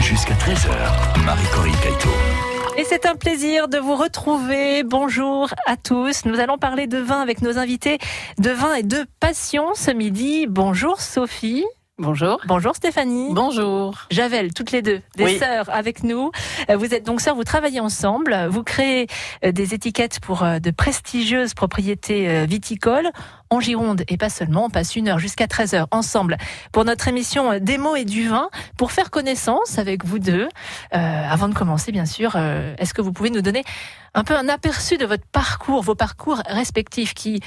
jusqu'à 13h. Marie-Corinne Caïto. Et c'est un plaisir de vous retrouver. Bonjour à tous. Nous allons parler de vin avec nos invités de vin et de passion ce midi. Bonjour Sophie. Bonjour. Bonjour Stéphanie. Bonjour. Javel, toutes les deux, des Oui. sœurs avec nous. Euh, Vous êtes donc sœurs, vous travaillez ensemble, vous créez euh, des étiquettes pour euh, de prestigieuses propriétés viticoles en Gironde et pas seulement. On passe une heure jusqu'à 13 heures ensemble pour notre émission Des mots et du vin pour faire connaissance avec vous deux. Euh, avant de commencer, bien sûr, euh, est-ce que vous pouvez nous donner un peu un aperçu de votre parcours, vos parcours respectifs qui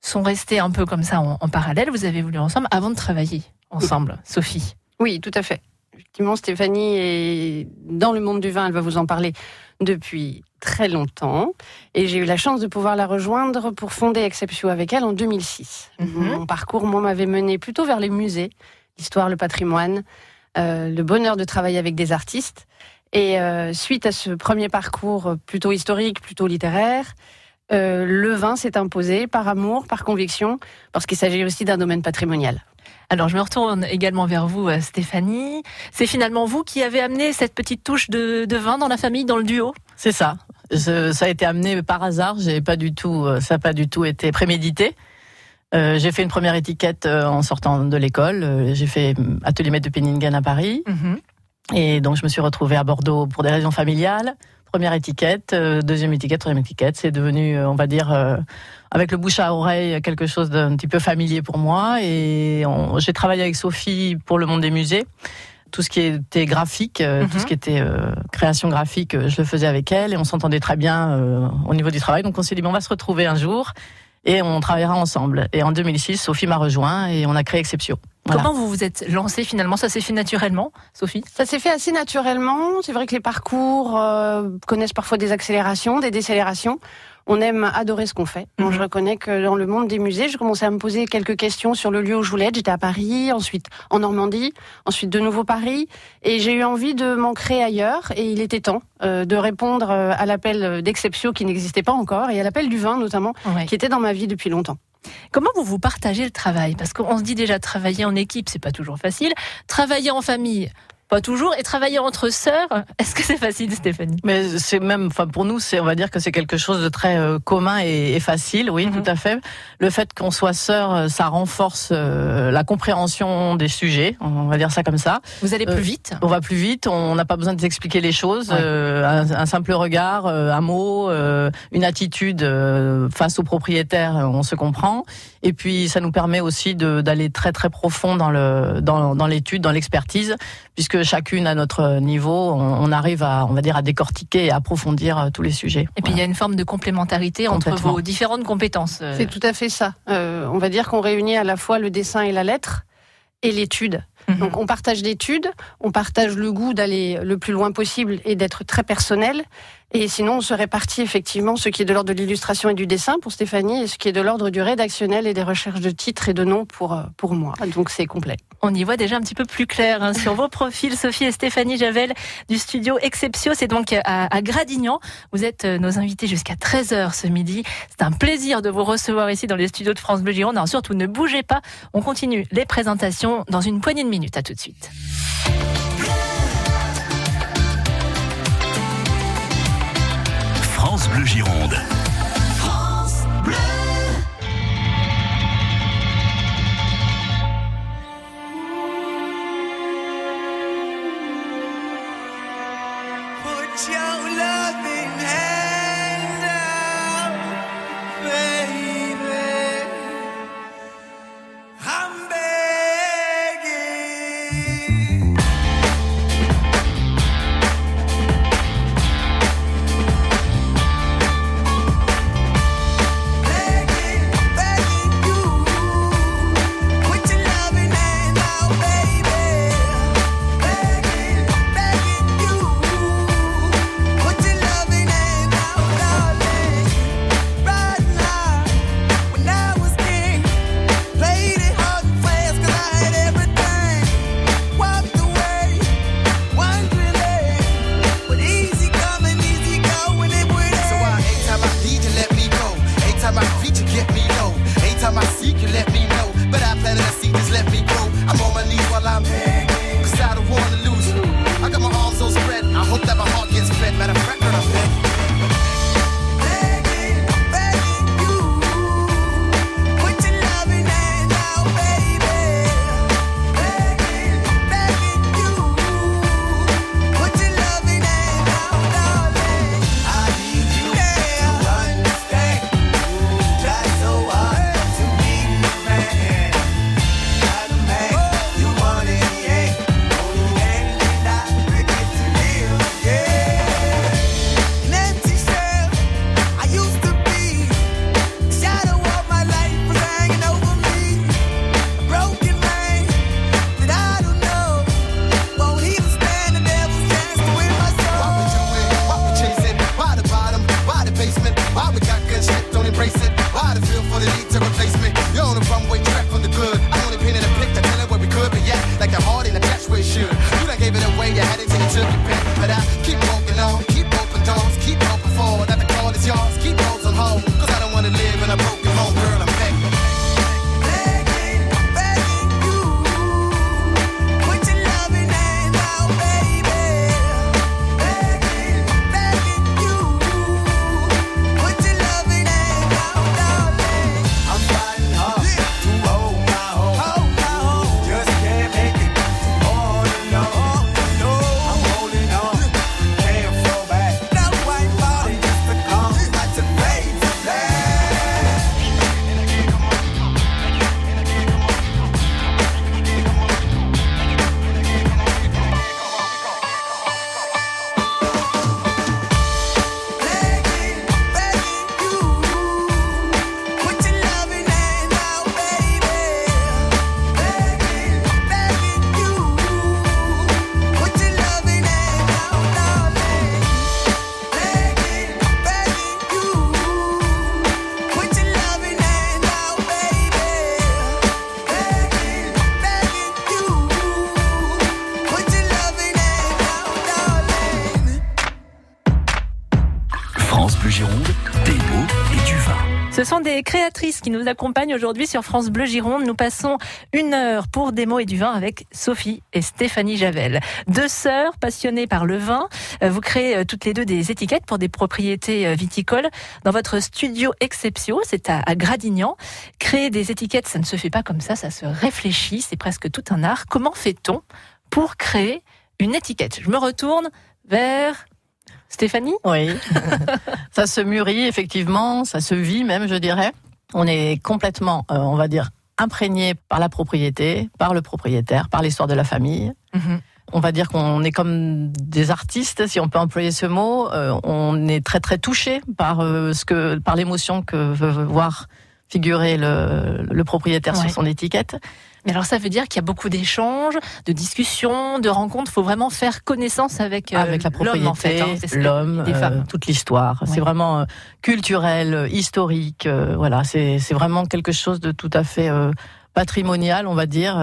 sont restés un peu comme ça en, en parallèle? Vous avez voulu ensemble avant de travailler ensemble, Sophie. Oui, tout à fait. Effectivement, Stéphanie est dans le monde du vin, elle va vous en parler depuis très longtemps. Et j'ai eu la chance de pouvoir la rejoindre pour fonder Exceptio avec elle en 2006. Mhm. Mon parcours, moi, m'avait mené plutôt vers les musées, l'histoire, le patrimoine, euh, le bonheur de travailler avec des artistes. Et euh, suite à ce premier parcours plutôt historique, plutôt littéraire, euh, le vin s'est imposé par amour, par conviction, parce qu'il s'agit aussi d'un domaine patrimonial. Alors, je me retourne également vers vous, euh, Stéphanie. C'est finalement vous qui avez amené cette petite touche de, de vin dans la famille, dans le duo? C'est ça. Je- ça a été amené par hasard. J'ai pas du tout, euh, ça n'a pas du tout été prémédité. Euh, j'ai fait une première étiquette en sortant de l'école. J'ai fait euh, atelier maître de Penningen à Paris. Et donc, je me suis retrouvée à Bordeaux pour des raisons familiales. Première étiquette, euh, deuxième étiquette, troisième étiquette. C'est devenu, euh, on va dire, euh, avec le bouche à oreille, quelque chose d'un petit peu familier pour moi. Et j'ai travaillé avec Sophie pour le monde des musées. Tout ce qui était graphique, Mhm. tout ce qui était euh, création graphique, je le faisais avec elle et on s'entendait très bien euh, au niveau du travail. Donc on s'est dit, bon, on va se retrouver un jour et on travaillera ensemble. Et en 2006, Sophie m'a rejoint et on a créé Exceptio. Voilà. Comment vous vous êtes lancée finalement? Ça s'est fait naturellement, Sophie? Ça s'est fait assez naturellement. C'est vrai que les parcours euh, connaissent parfois des accélérations, des décélérations. On aime adorer ce qu'on fait. Mhm. je reconnais que dans le monde des musées, je commençais à me poser quelques questions sur le lieu où je voulais être. J'étais à Paris, ensuite en Normandie, ensuite de nouveau Paris. Et j'ai eu envie de m'ancrer ailleurs. Et il était temps euh, de répondre euh, à l'appel d'Exceptio qui n'existait pas encore et à l'appel du vin notamment, Ouais. qui était dans ma vie depuis longtemps. Comment vous vous partagez le travail? Parce qu'on se dit déjà travailler en équipe, c'est pas toujours facile. Travailler en famille, pas toujours. Et travailler entre sœurs, est-ce que c'est facile, Stéphanie? Mais c'est même, enfin pour nous, c'est, on va dire que c'est quelque chose de très euh, commun et, et facile, oui, Mhm. tout à fait. Le fait qu'on soit sœurs, euh, ça renforce euh, la compréhension des sujets, on va dire ça comme ça. Vous allez plus vite? On va plus vite, on n'a pas besoin de s'expliquer les choses. Ouais. un, un simple regard, un mot, une attitude face au propriétaire, on se comprend. Et puis ça nous permet aussi d'aller très très profond dans le dans, dans l'étude, dans l'expertise, puisque chacune à notre niveau, on, on arrive à on va dire à décortiquer et approfondir euh, tous les sujets. Et puis il y a une forme de complémentarité entre vos différentes compétences. euh, C'est tout à fait ça. Euh, on va dire qu'on réunit à la fois le dessin et la lettre et l'étude. mhm. Donc on partage l'étude, on partage le goût d'aller le plus loin possible et d'être très personnel. Et sinon, on se répartit effectivement ce qui est de l'ordre de l'illustration et du dessin pour Stéphanie et ce qui est de l'ordre du rédactionnel et des recherches de titres et de noms pour, euh, pour moi. Donc c'est complet. On y voit déjà un petit peu plus clair hein, sur vos profils, Sophie et Stéphanie Javel du studio Exceptio. C'est donc à, à Gradignan. Vous êtes euh, nos invités jusqu'à 13h ce midi. C'est un plaisir de vous recevoir ici dans les studios de France Bleu Gironde. Alors surtout, ne bougez pas. On continue les présentations dans une poignée de minutes. À tout de suite. Bleu Gironde. Ce sont des créatrices qui nous accompagnent aujourd'hui sur France Bleu Gironde. Nous passons une heure pour des mots et du vin avec Sophie et Stéphanie Javel. Deux sœurs passionnées par le vin. Euh, Vous créez euh, toutes les deux des étiquettes pour des propriétés euh, viticoles dans votre studio Exceptio, c'est à, à Gradignan. Créer des étiquettes, ça ne se fait pas comme ça, ça se réfléchit, c'est presque tout un art. Comment fait-on pour créer une étiquette? Je me retourne vers Stéphanie? Oui. ça se mûrit, effectivement, ça se vit même, je dirais. On est complètement, euh, on va dire, imprégné par la propriété, par le propriétaire, par l'histoire de la famille. Mhm. On va dire qu'on est comme des artistes, si on peut employer ce mot. Euh, on est très très touché par euh, ce que, par l'émotion que veut voir figurer le, le propriétaire Ouais. sur son étiquette. Mais alors ça veut dire qu'il y a beaucoup d'échanges, de discussions, de rencontres. Il faut vraiment faire connaissance avec, euh, avec la l'homme, en fait, propriété, hein. L'homme, des euh, femmes. toute l'histoire. Ouais. C'est vraiment euh, culturel, euh, historique. euh, voilà, c'est c'est vraiment quelque chose de tout à fait patrimonial, on va dire,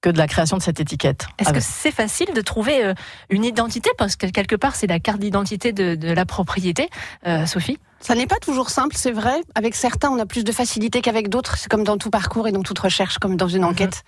que de la création de cette étiquette. Est-ce que c'est facile de trouver une identité? Parce que quelque part, c'est la carte d'identité de, de la propriété. Euh, Sophie Ça n'est pas toujours simple, c'est vrai. Avec certains, on a plus de facilité qu'avec d'autres. C'est comme dans tout parcours et dans toute recherche, comme dans une Mhm. enquête.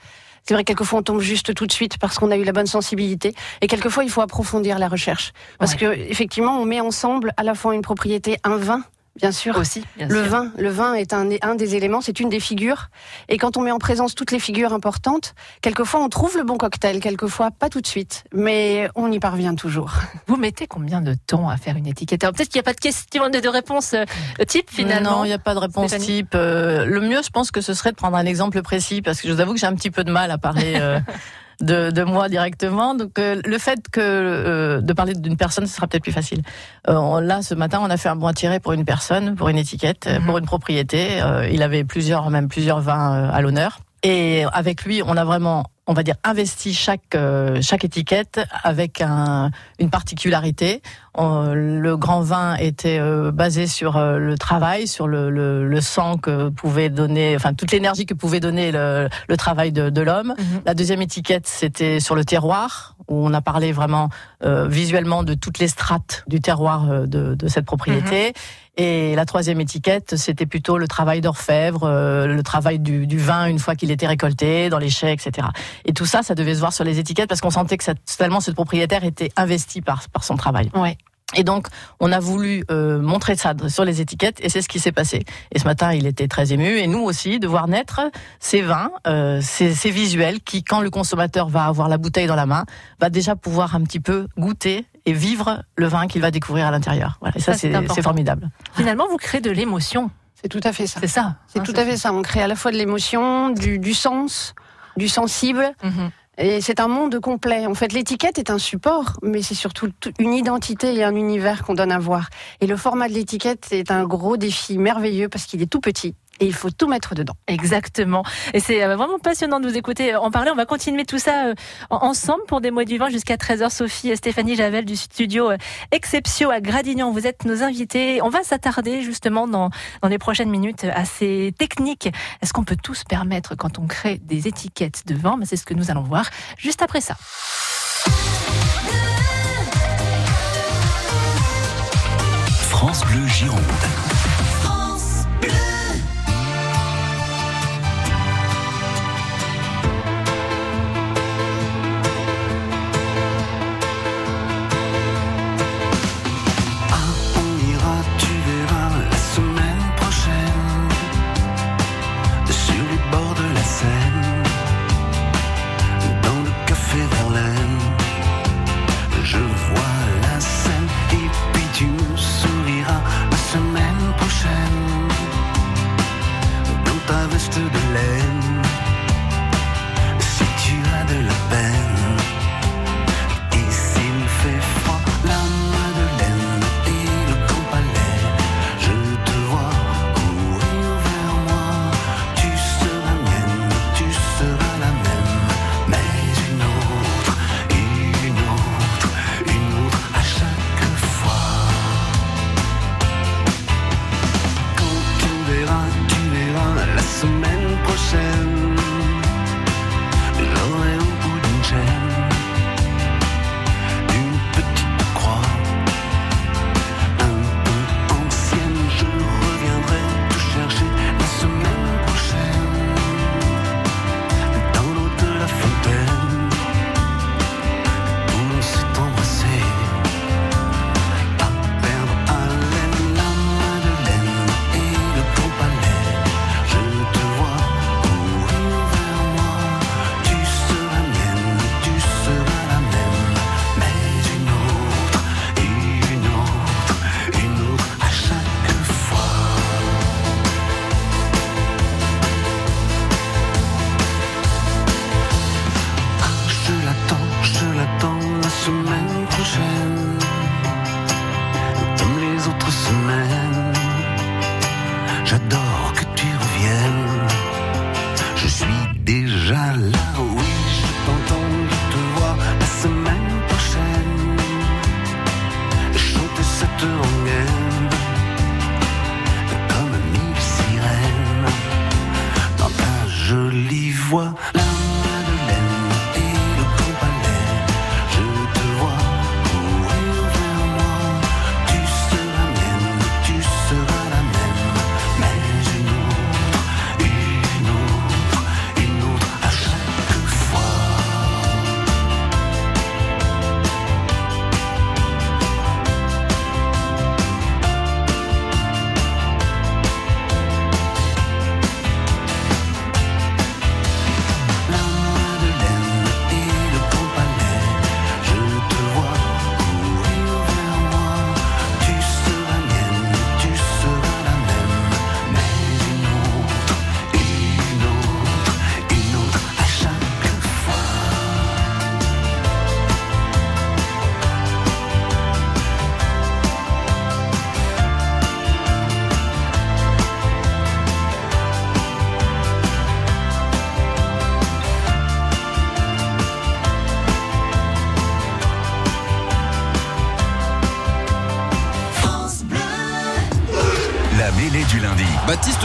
C'est vrai que quelquefois on tombe juste tout de suite parce qu'on a eu la bonne sensibilité. Et quelquefois il faut approfondir la recherche. Parce Ouais. que effectivement, on met ensemble à la fois une propriété, un vin, bien sûr. aussi, bien Le sûr. vin, le vin est un, un des éléments, c'est une des figures. Et quand on met en présence toutes les figures importantes, quelquefois on trouve le bon cocktail, quelquefois pas tout de suite, mais on y parvient toujours. Vous mettez combien de temps à faire une étiquette? Alors peut-être qu'il n'y a pas de question de, de réponse euh, type finalement. Non, il n'y a pas de réponse Stéphanie type. Euh, le mieux, je pense que ce serait de prendre un exemple précis, parce que je vous avoue que j'ai un petit peu de mal à parler euh, de, de moi directement. Donc, euh, le fait que euh, de parler d'une personne, ce sera peut-être plus facile. Euh, on- là, ce matin, on a fait un bon tiré pour une personne, pour une étiquette, euh, Mhm. pour une propriété. Euh, il avait plusieurs, même plusieurs vins euh, à l'honneur. Et avec lui, on a vraiment, on va dire, investi chaque euh, chaque étiquette avec un, une particularité. On- le grand vin était euh, basé sur euh, le travail, sur le, le, le sang que pouvait donner, enfin toute l'énergie que pouvait donner le, le travail de, de l'homme. Mhm. La deuxième étiquette, c'était sur le terroir, où on a parlé vraiment euh, visuellement de toutes les strates du terroir euh, de, de cette propriété. Et la troisième étiquette, c'était plutôt le travail d'orfèvre, euh, le travail du, du vin une fois qu'il était récolté, dans les chais, etc. Et tout ça, ça devait se voir sur les étiquettes parce qu'on sentait que ça, tellement ce propriétaire était investi par, par son travail. Ouais. Et donc, on a voulu euh, montrer ça sur les étiquettes, et c'est ce qui s'est passé. Et ce matin, il était très ému, et nous aussi, de voir naître ces vins, euh, ces, ces visuels, qui, quand le consommateur va avoir la bouteille dans la main, va déjà pouvoir un petit peu goûter et vivre le vin qu'il va découvrir à l'intérieur. Voilà. Et ça, Ça, c'est formidable. Finalement, vous créez de l'émotion. C'est tout à fait ça. C'est ça. C'est hein, tout à fait ça. On crée à la fois de l'émotion, du, du sens, du sensible. Mhm. Et c'est un monde complet. En fait, l'étiquette est un support, mais c'est surtout tout- une identité et un univers qu'on donne à voir. Et le format de l'étiquette est un gros défi merveilleux parce qu'il est tout petit. Et il faut tout mettre dedans. Exactement. Et c'est euh, vraiment passionnant de vous écouter en parler. On va continuer tout ça euh, en- ensemble pour des mots du vin jusqu'à 13h. Sophie et Stéphanie Javel du studio euh, Exceptio à Gradignan. Vous êtes nos invités. On va s'attarder justement dans, dans les prochaines minutes à ces techniques. Est-ce qu'on peut tout se permettre quand on crée des étiquettes de vin Ben, C'est ce que nous allons voir juste après ça. France Bleu Gironde.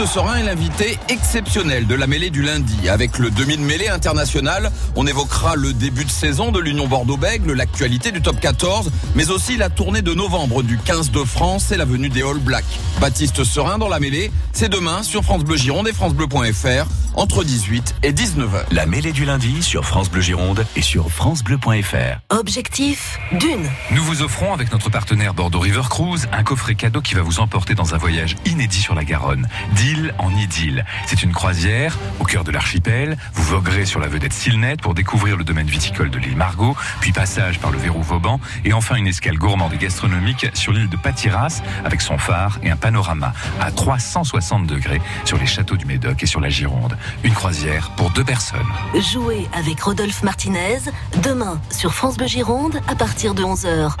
Baptiste Sorin est l'invité exceptionnel de la mêlée du lundi. Avec le demi-mêlée international, on évoquera le début de saison de l'Union Bordeaux-Bègles, l'actualité du top 14, mais aussi la tournée de novembre du 15 de France et la venue des All Blacks. Baptiste Serin dans la mêlée, c'est demain sur France Bleu Gironde et francebleu.fr entre 18 et 19h. La mêlée du lundi sur France Bleu Gironde et sur francebleu.fr. Objectif d'une. Nous vous offrons avec notre partenaire Bordeaux River Cruise un coffret cadeau qui va vous emporter dans un voyage inédit sur la Garonne, d'île en idylle. C'est une croisière au cœur de l'archipel. Vous voguerez sur la vedette Silnet pour découvrir le domaine viticole de l'île Margot, puis passage par le verrou Vauban et enfin une escale gourmande et gastronomique sur l'île de Patiras avec son phare et un panorama à 360 degrés sur les châteaux du Médoc et sur la Gironde. Une croisière pour deux personnes. Jouez avec Rodolphe Martinez demain sur France Bleu Gironde à partir de 11h.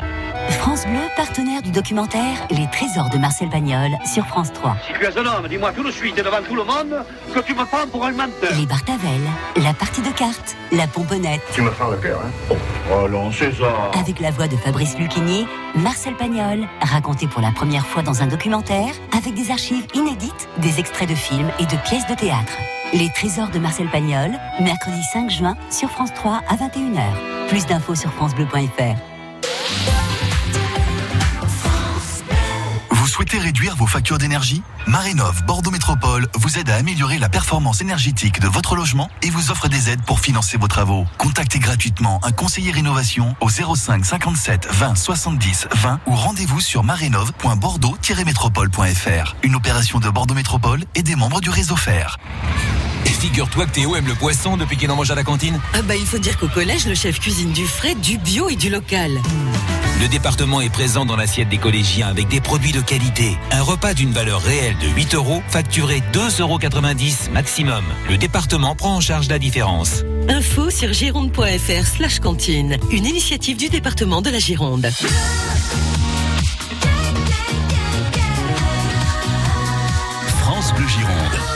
France Bleu, partenaire du documentaire Les Trésors de Marcel Pagnol sur France 3. Si tu es un homme, dis-moi tout de suite et devant tout le monde que tu me prends pour un menteur. Les Bartavel, la partie de cartes, la pomponnette. Tu me fais le cœur, hein Oh non, César. Avec la voix de Fabrice Lucchini, Marcel Pagnol, raconté pour la première fois dans un documentaire, avec des archives inédites, des extraits de films et de pièces de théâtre. Les Trésors de Marcel Pagnol, mercredi 5 juin sur France 3 à 21h. Plus d'infos sur francebleu.fr. souhaitez réduire vos factures d'énergie Marénov Bordeaux Métropole vous aide à améliorer la performance énergétique de votre logement et vous offre des aides pour financer vos travaux. Contactez gratuitement un conseiller rénovation au 05 57 20 70 20 ou rendez-vous sur marénov.bordeaux-métropole.fr. Une opération de Bordeaux Métropole et des membres du réseau FR. Et figure-toi que Théo aime le poisson depuis qu'il en mange à la cantine. Ah bah il faut dire qu'au collège, le chef cuisine du frais, du bio et du local. Le département est présent dans l'assiette des collégiens avec des produits de qualité. Un repas d'une valeur réelle de 8 euros, facturé 2,90 euros maximum. Le département prend en charge la différence. Info sur gironde.fr slash cantine. Une initiative du département de la Gironde. France Bleu Gironde.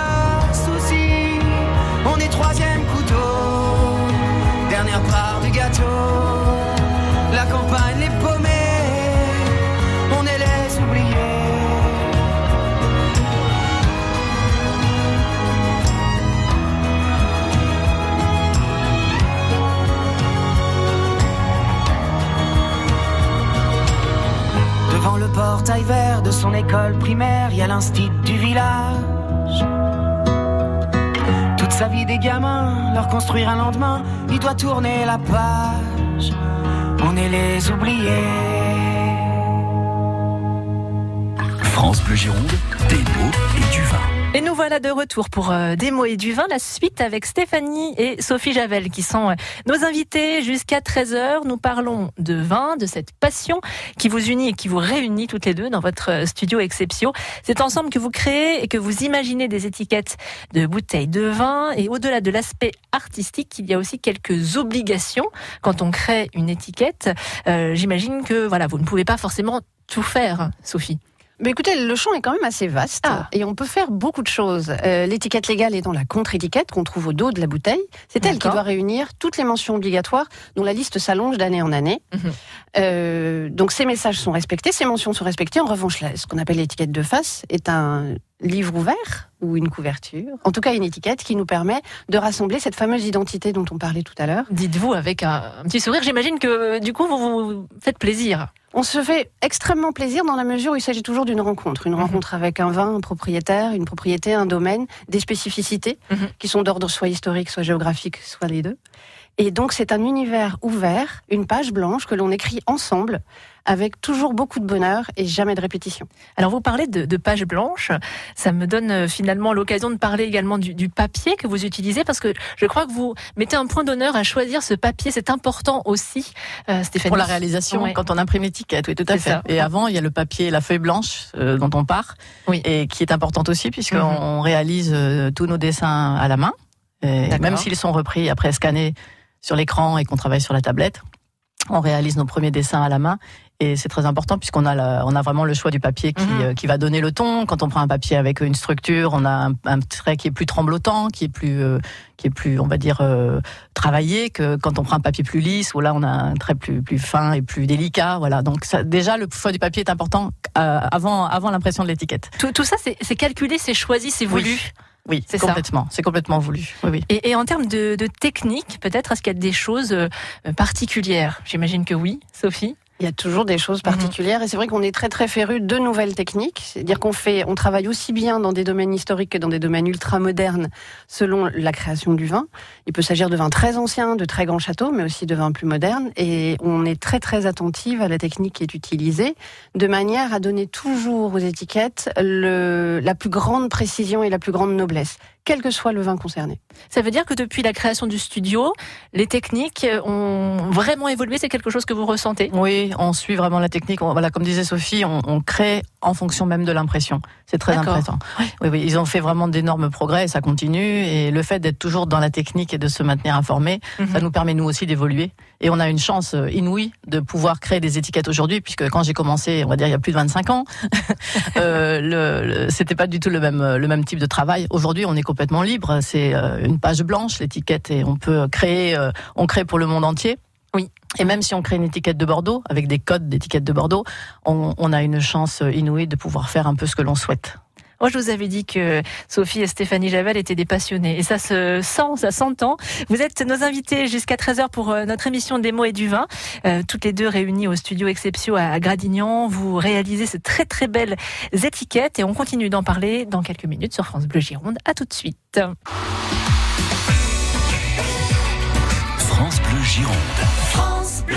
part du gâteau. La campagne, les paumés, on est les oubliés. Devant le portail vert de son école primaire, il y a l'instit du village. Sa vie des gamins, leur construire un lendemain, il doit tourner la page. On est les oubliés. France Bleu Gironde, des mots et du vin. Et nous voilà de retour pour euh, des mots et du vin, la suite avec Stéphanie et Sophie Javel qui sont euh, nos invités jusqu'à 13h. Nous parlons de vin, de cette passion qui vous unit et qui vous réunit toutes les deux dans votre euh, studio Exceptio. C'est ensemble que vous créez et que vous imaginez des étiquettes de bouteilles de vin et au-delà de l'aspect artistique, il y a aussi quelques obligations quand on crée une étiquette. Euh, J'imagine que voilà, vous ne pouvez pas forcément tout faire, Sophie. Mais écoutez, le champ est quand même assez vaste Ah. et on peut faire beaucoup de choses. Euh, L'étiquette légale est dans la contre-étiquette qu'on trouve au dos de la bouteille. C'est elle qui doit réunir toutes les mentions obligatoires dont la liste s'allonge d'année en année. Mhm. Euh, donc ces messages sont respectés, ces mentions sont respectées. En revanche, ce qu'on appelle l'étiquette de face est un livre ouvert ou une couverture. En tout cas, une étiquette qui nous permet de rassembler cette fameuse identité dont on parlait tout à l'heure. Dites-vous avec un, un petit sourire, j'imagine que du coup vous vous faites plaisir. On se fait extrêmement plaisir dans la mesure où il s'agit toujours d'une rencontre. Une rencontre avec un vin, un propriétaire, une propriété, un domaine, des spécificités Mhm. qui sont d'ordre soit historique, soit géographique, soit les deux. Et donc c'est un univers ouvert, une page blanche que l'on écrit ensemble avec toujours beaucoup de bonheur et jamais de répétition. Alors vous parlez de, de page blanche, ça me donne euh, finalement l'occasion de parler également du, du papier que vous utilisez parce que je crois que vous mettez un point d'honneur à choisir ce papier, c'est important aussi, euh, Stéphanie. Pour la réalisation, Ouais. quand on imprime l'étiquette, oui, tout à fait. ça. Et avant, il y a le papier, la feuille blanche euh, dont on part, Oui. et qui est importante aussi puisqu'on Mhm. réalise euh, tous nos dessins à la main, et D'accord. même s'ils sont repris après scannés sur l'écran et qu'on travaille sur la tablette. On réalise nos premiers dessins à la main et c'est très important puisqu'on a, la- on a vraiment le choix du papier qui, Mhm. euh, qui va donner le ton. Quand on prend un papier avec une structure, on a un, un trait qui est plus tremblotant, qui est plus, euh, qui est plus, on va dire, euh, travaillé que quand on prend un papier plus lisse où là on a un trait plus, plus fin et plus délicat. Voilà. Donc ça, déjà le choix du papier est important euh, avant, avant l'impression de l'étiquette. Tout, tout ça c'est calculé, c'est choisi, c'est voulu. Oui, C'est ça. complètement. C'est complètement voulu. Oui, oui. Et, et en termes de, de technique, peut-être, est-ce qu'il y a des choses euh, particulières? J'imagine que oui, Sophie. Il y a toujours des choses particulières et c'est vrai qu'on est très très féru de nouvelles techniques. C'est-à-dire qu'on fait, on travaille aussi bien dans des domaines historiques que dans des domaines ultra modernes selon la création du vin. Il peut s'agir de vins très anciens, de très grands châteaux, mais aussi de vins plus modernes. Et on est très très attentive à la technique qui est utilisée de manière à donner toujours aux étiquettes le, la plus grande précision et la plus grande noblesse, quel que soit le vin concerné. Ça veut dire que depuis la création du studio, les techniques ont vraiment évolué. C'est quelque chose que vous ressentez? Oui, on suit vraiment la technique. On- voilà, comme disait Sophie, on, on crée en fonction même de l'impression. C'est très important. Oui, oui, ils ont fait vraiment d'énormes progrès et ça continue. Et le fait d'être toujours dans la technique et de se maintenir informé, Mhm. ça nous permet nous aussi d'évoluer. Et on a une chance euh, inouïe de pouvoir créer des étiquettes aujourd'hui, puisque quand j'ai commencé, on va dire il y a plus de 25 ans, euh, le, le- c'était pas du tout le même le même type de travail. Aujourd'hui, on est complètement libre. C'est euh, une page blanche l'étiquette et on peut créer, euh, on crée pour le monde entier. Oui. Et même si on crée une étiquette de Bordeaux avec des codes d'étiquette de Bordeaux, on, on a une chance inouïe de pouvoir faire un peu ce que l'on souhaite. Moi, je vous avais dit que Sophie et Stéphanie Javel étaient des passionnés. Et ça se sent, ça s'entend. Vous êtes nos invités jusqu'à 13h pour euh, notre émission des mots et du vin. Euh, toutes les deux réunies au studio Exceptio à à Gradignan. Vous réalisez ces très très belles étiquettes et on continue d'en parler dans quelques minutes sur France Bleu Gironde. À tout de suite. France Bleu Gironde. France Bleu.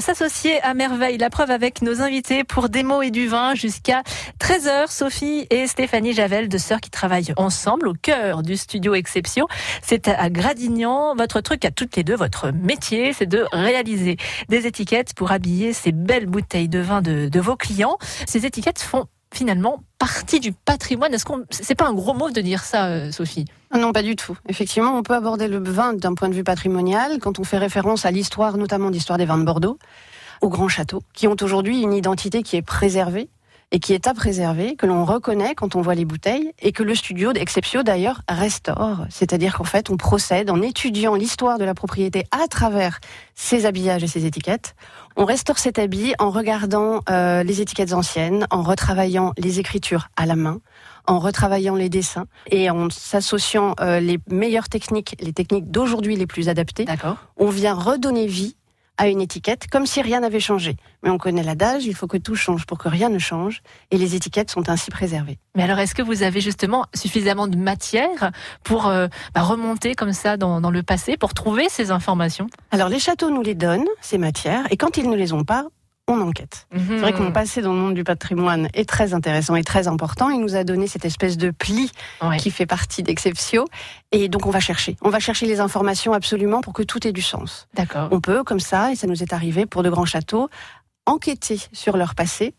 S'associer à merveille. La preuve avec nos invités pour des mots et du vin jusqu'à 13h. Sophie et Stéphanie Javel, deux sœurs qui travaillent ensemble au cœur du studio Exception. C'est à Gradignan. Votre truc à toutes les deux, votre métier, c'est de réaliser des étiquettes pour habiller ces belles bouteilles de vin de vos clients. Ces étiquettes font finalement partie du patrimoine. Est-ce qu'on, c'est pas un gros mot de dire ça, euh, Sophie? Non, pas du tout. Effectivement, on peut aborder le vin d'un point de vue patrimonial quand on fait référence à l'histoire, notamment l'histoire des vins de Bordeaux, aux grands châteaux, qui ont aujourd'hui une identité qui est préservée et qui est à préserver, que l'on reconnaît quand on voit les bouteilles et que le studio d'Exceptio d'ailleurs restaure. C'est-à-dire qu'en fait, on procède en étudiant l'histoire de la propriété à travers ses habillages et ses étiquettes. On restaure cet habit en regardant euh, les étiquettes anciennes, en retravaillant les écritures à la main, en retravaillant les dessins et en s'associant euh, les meilleures techniques, les techniques d'aujourd'hui les plus adaptées. On vient redonner vie à une étiquette comme si rien n'avait changé. Mais on connaît l'adage, il faut que tout change pour que rien ne change, et les étiquettes sont ainsi préservées. Mais alors, est-ce que vous avez justement suffisamment de matière pour euh, bah, remonter comme ça dans, dans le passé, pour trouver ces informations? Alors les châteaux nous les donnent, ces matières, et quand ils ne les ont pas, on enquête. C'est vrai que mon passé dans le monde du patrimoine est très intéressant et très important. Il nous a donné cette espèce de pli qui fait partie d'Exceptio. Et donc on va chercher. On va chercher les informations absolument pour que tout ait du sens. D'accord. On peut, comme ça, et ça nous est arrivé pour de grands châteaux, enquêter sur leur passé,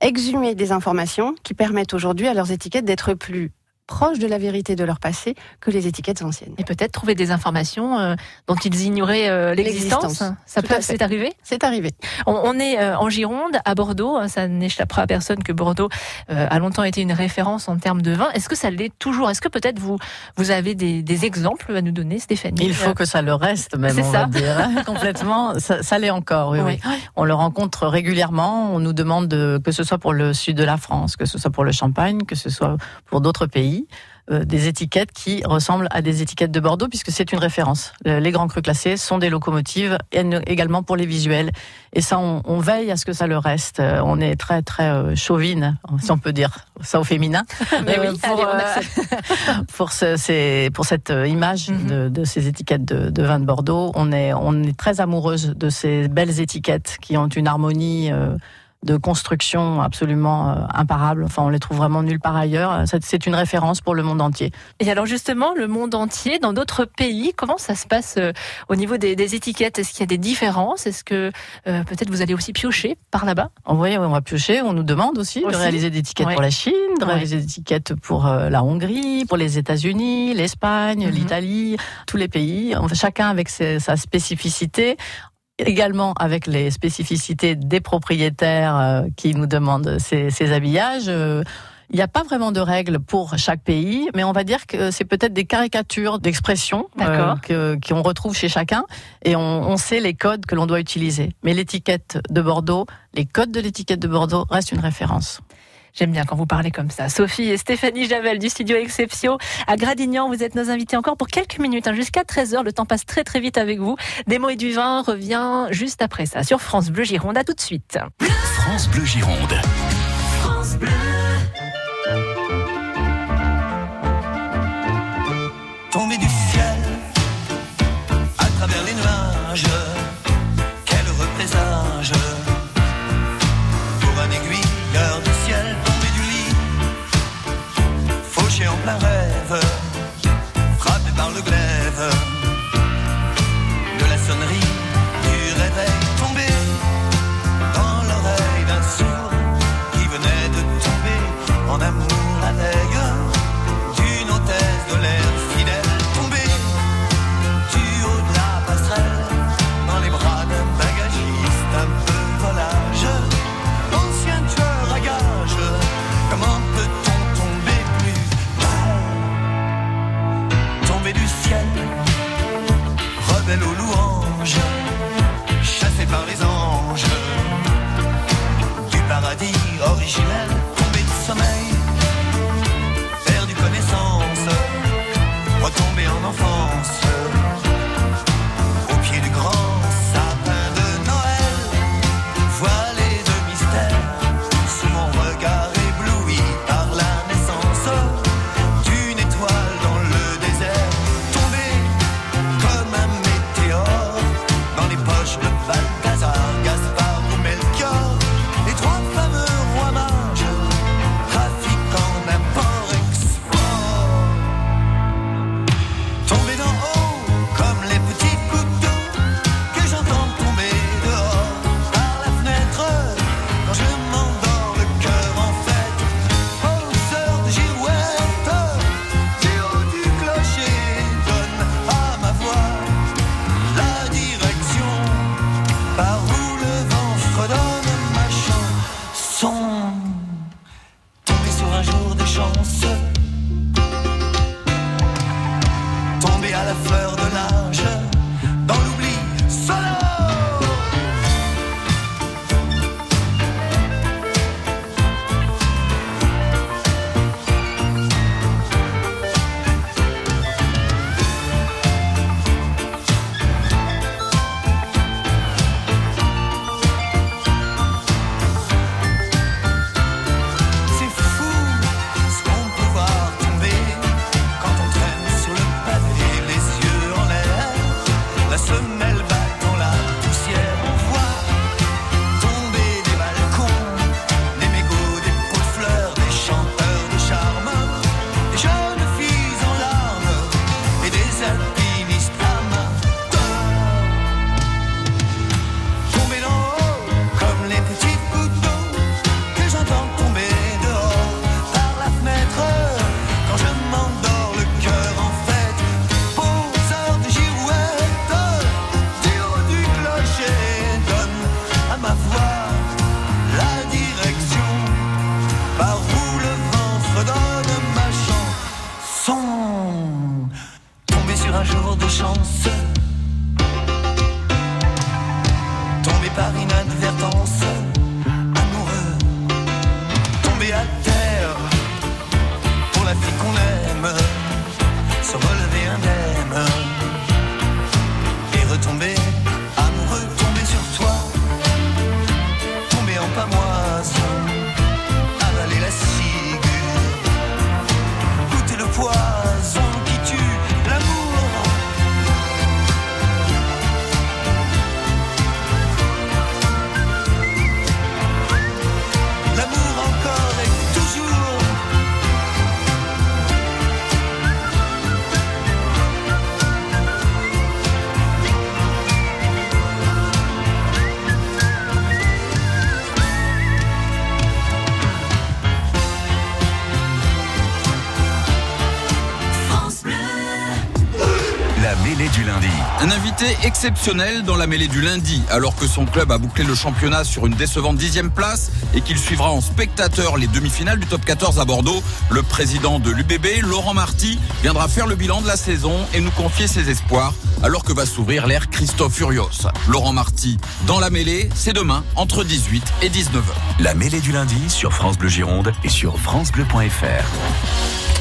exhumer des informations qui permettent aujourd'hui à leurs étiquettes d'être plus proches de la vérité de leur passé que les étiquettes anciennes. Et peut-être trouver des informations euh, dont ils ignoraient euh, l'existence. Ça Tout peut, c'est arrivé C'est arrivé. On, on est euh, en Gironde, à Bordeaux. hein, Ça n'échappera à personne que Bordeaux euh, a longtemps été une référence en termes de vin. Est-ce que ça l'est toujours? Est-ce que peut-être vous vous avez des, des exemples à nous donner, Stéphanie? Il faut que ça le reste, même, C'est on ça. va dire. hein, Complètement. Ça, ça l'est encore, oui, oui. On le rencontre régulièrement. On nous demande, de- que ce soit pour le sud de la France, que ce soit pour le Champagne, que ce soit pour d'autres pays, euh, des étiquettes qui ressemblent à des étiquettes de Bordeaux, puisque c'est une référence. Euh, Les grands crus classés sont des locomotives, et également pour les visuels. Et ça, on, on veille à ce que ça le reste. Euh, On est très, très euh, chauvine, si on peut dire ça au féminin. Mais oui, pour, allez, on pour, ce- ces- pour cette image de, de ces étiquettes de, de vin de Bordeaux. On est, on est très amoureuse de ces belles étiquettes qui ont une harmonie de construction absolument euh, imparable. Enfin, on les trouve vraiment nulle part ailleurs. C'est- une référence pour le monde entier. Et alors justement, le monde entier, dans d'autres pays, comment ça se passe euh, au niveau des, des étiquettes? Est-ce qu'il y a des différences? Est-ce que euh, peut-être vous allez aussi piocher par là-bas? Oui, on va piocher. On nous demande aussi, de réaliser des étiquettes Ouais. pour la Chine, de Ouais. réaliser des étiquettes pour euh, la Hongrie, pour les États-Unis, l'Espagne, Mhm. l'Italie, tous les pays. Chacun avec ses- sa spécificité. Également avec les spécificités des propriétaires euh, qui nous demandent ces, ces habillages. Euh, il n'y a pas vraiment de règles pour chaque pays, mais on va dire que c'est peut-être des caricatures d'expressions euh, qu'on retrouve chez chacun, et on, on sait les codes que l'on doit utiliser. Mais l'étiquette de Bordeaux, les codes de l'étiquette de Bordeaux restent une référence. J'aime bien quand vous parlez comme ça. Sophie et Stéphanie Javel du studio Exceptio à Gradignan, vous êtes nos invités encore pour quelques minutes, hein, jusqu'à 13h. Le temps passe très très vite avec vous. Des mots et du vin revient juste après ça sur France Bleu Gironde. À tout de suite. France Bleu Gironde. Tombé du belle aux louanges. Du lundi. Un invité exceptionnel dans la mêlée du lundi, alors que son club a bouclé le championnat sur une décevante dixième place et qu'il suivra en spectateur les demi-finales du top 14 à Bordeaux. Le président de l'UBB, Laurent Marty, viendra faire le bilan de la saison et nous confier ses espoirs, alors que va s'ouvrir l'ère Christophe Furios. Laurent Marty, dans la mêlée, c'est demain, entre 18 et 19h. La mêlée du lundi sur France Bleu Gironde et sur francebleu.fr.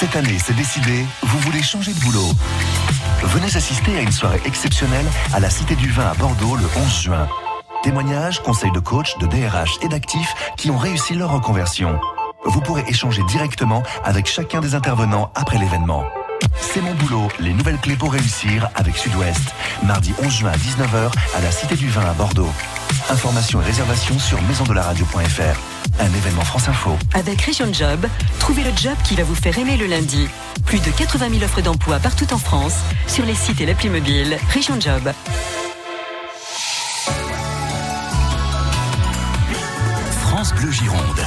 Cette année, c'est décidé, vous voulez changer de boulot. Venez assister à une soirée exceptionnelle à la Cité du Vin à Bordeaux le 11 juin. Témoignages, conseils de coach, de DRH et d'actifs qui ont réussi leur reconversion. Vous pourrez échanger directement avec chacun des intervenants après l'événement. C'est mon boulot, les nouvelles clés pour réussir avec Sud-Ouest. Mardi 11 juin à 19h à la Cité du Vin à Bordeaux. Informations et réservations sur maisondelaradio.fr. Un événement France Info. Avec Région Job, trouvez le job qui va vous faire aimer le lundi. Plus de 80 000 offres d'emploi partout en France, sur les sites et l'appli mobile Région Job. France Bleu Gironde.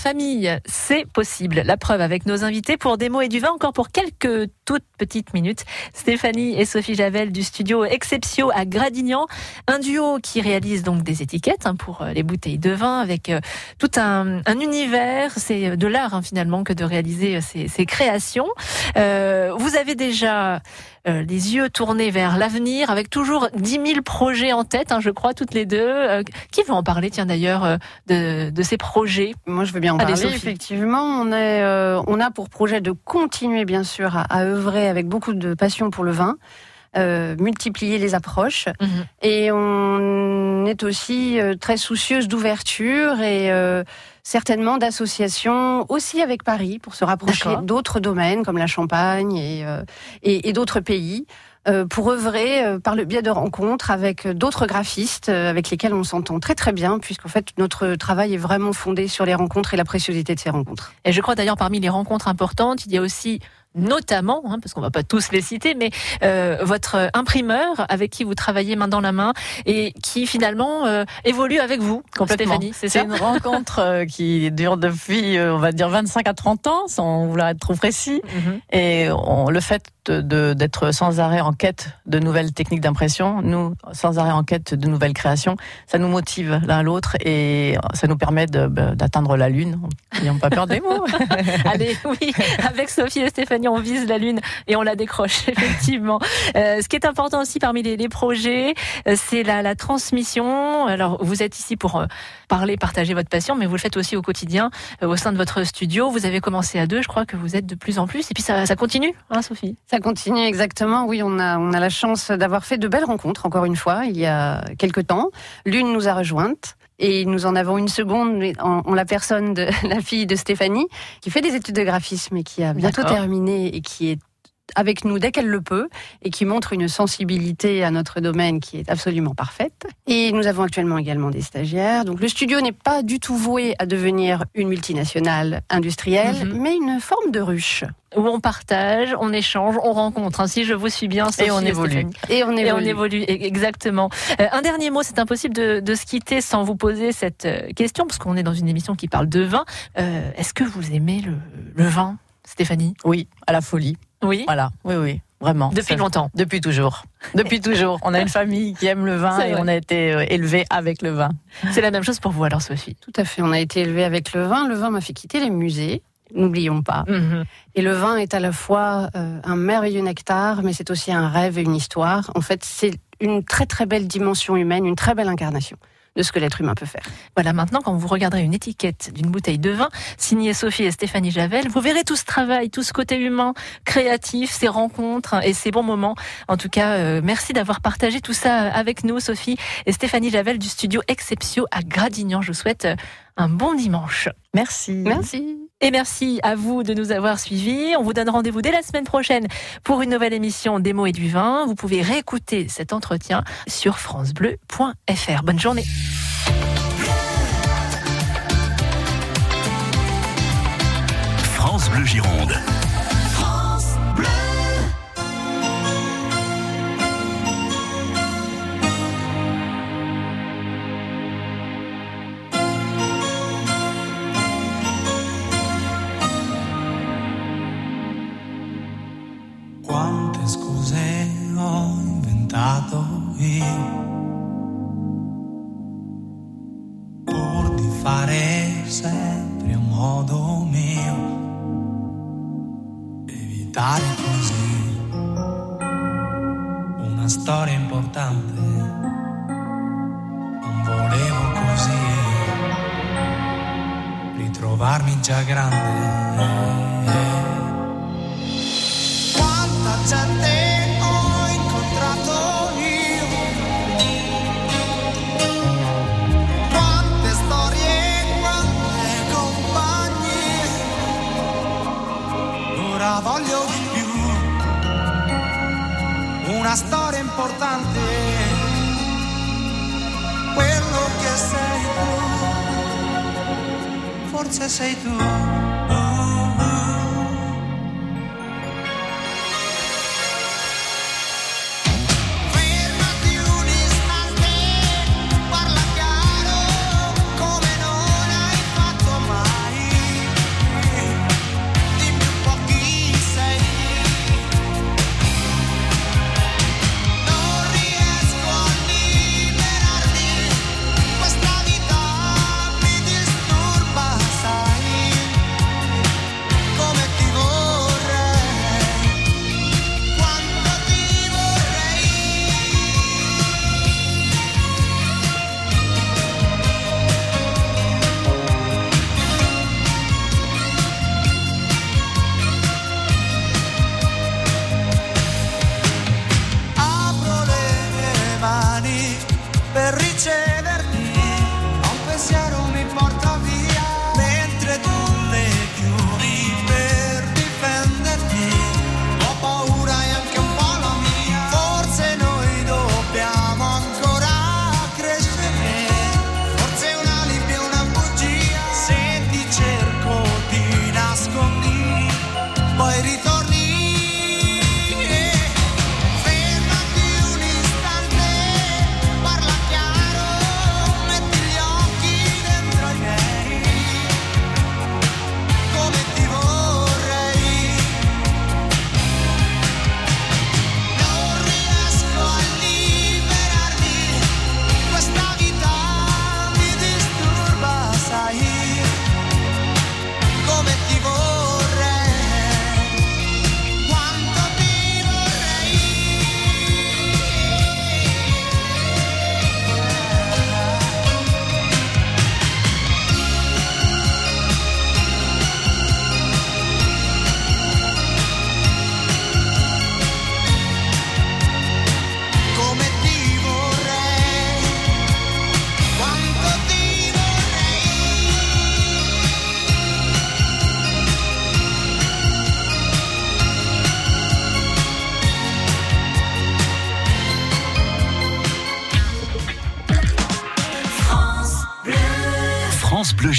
famille, c'est possible. La preuve avec nos invités pour des mots et du vin, encore pour quelques toutes petites minutes. Stéphanie et Sophie Javel du studio Exceptio à Gradignan. Un duo qui réalise donc des étiquettes hein, pour euh, les bouteilles de vin avec euh, tout un, un univers. C'est de l'art hein, finalement que de réaliser euh, ces, créations. Euh, vous avez déjà euh, les yeux tournés vers l'avenir, avec toujours 10 000 projets en tête, hein, je crois, toutes les deux. Euh, qui veut en parler, tiens d'ailleurs, euh, de, de ces projets? Moi, je veux bien en Allez, parler. Sophie. Effectivement, on, est, euh, on a pour projet de continuer, bien sûr, à, à œuvrer avec beaucoup de passion pour le vin. euh, multiplier les approches Mhm. et on est aussi euh, très soucieuse d'ouverture et euh, certainement d'associations aussi avec Paris pour se rapprocher d'autres domaines comme la Champagne et, euh, et, et d'autres pays euh, pour œuvrer euh, par le biais de rencontres avec d'autres graphistes euh, avec lesquels on s'entend très très bien puisqu'en fait notre travail est vraiment fondé sur les rencontres et la préciosité de ces rencontres. Et je crois d'ailleurs parmi les rencontres importantes, il y a aussi notamment, hein, parce qu'on va pas tous les citer, mais euh, votre imprimeur avec qui vous travaillez main dans la main et qui finalement euh, évolue avec vous, Complètement. Stéphanie, c'est une rencontre euh, qui dure depuis, euh, on va dire, 25 à 30 ans, sans vouloir être trop précis. Mhm. Et on- le fait de- d'être sans arrêt en quête de nouvelles techniques d'impression, nous, sans arrêt en quête de nouvelles créations, ça nous motive l'un l'autre et ça nous permet bah, d'atteindre la Lune. N'ayons pas peur des mots. Allez, oui, avec Sophie et Stéphanie, on vise la Lune et on la décroche, effectivement. Euh, ce qui est important aussi parmi les, les projets, euh, c'est la, la transmission. Alors, vous êtes ici pour euh, parler, partager votre passion, mais vous le faites aussi au quotidien, au sein de votre studio. Vous avez commencé à deux, je crois que vous êtes de plus en plus, et puis ça, ça continue, hein, Sophie? Ça continue exactement. Oui, on a, on a la chance d'avoir fait de belles rencontres, encore une fois, il y a quelque temps. L'une nous a rejointes. Et nous en avons une seconde en, en la personne de la fille de Stéphanie, qui fait des études de graphisme et qui a bientôt terminé et qui est avec nous dès qu'elle le peut et qui montre une sensibilité à notre domaine qui est absolument parfaite. Et nous avons actuellement également des stagiaires. Donc le studio n'est pas du tout voué à devenir une multinationale industrielle, Mhm. mais une forme de ruche. Où on partage, on échange, on rencontre. hein, si je vous suis bien, Sophie Et on évolue. Et on Et évolue. on évolue, exactement. Euh, un dernier mot, c'est impossible de, de se quitter sans vous poser cette euh, question, parce qu'on est dans une émission qui parle de vin. Euh, Est-ce que vous aimez le, le vin, Stéphanie? Oui, à la folie. Oui. Voilà, oui, oui, vraiment. Depuis Ça- longtemps. Depuis toujours. Depuis toujours. On a une famille qui aime le vin et vrai. on a été euh, élevé avec le vin. C'est la même chose pour vous alors, Sophie? Tout à fait. On a été élevé avec le vin. Le vin m'a fait quitter les musées. N'oublions pas. Mhm. Et le vin est à la fois euh, un merveilleux nectar, mais c'est aussi un rêve et une histoire. En fait, c'est une très très belle dimension humaine, une très belle incarnation ce que l'être humain peut faire. Voilà, maintenant, quand vous regarderez une étiquette d'une bouteille de vin signée Sophie et Stéphanie Javel, vous verrez tout ce travail, tout ce côté humain, créatif, ces rencontres et ces bons moments. En tout cas, euh, merci d'avoir partagé tout ça avec nous, Sophie et Stéphanie Javel du studio Exceptio à Gradignan. Je vous souhaite euh, un bon dimanche. Merci. Merci. Et merci à vous de nous avoir suivis. On vous donne rendez-vous dès la semaine prochaine pour une nouvelle émission des mots et du vin. Vous pouvez réécouter cet entretien sur francebleu.fr. Bonne journée. France Bleu Gironde.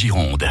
Gironde.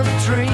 of a dream.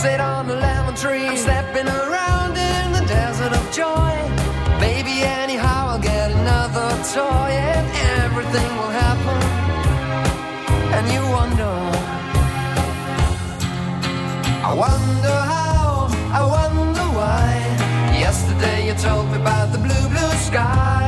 sit on the lemon tree. I'm stepping around in the desert of joy. Maybe anyhow I'll get another toy and everything will happen. And you wonder, I wonder how, I wonder why. Yesterday you told me about the blue, blue sky,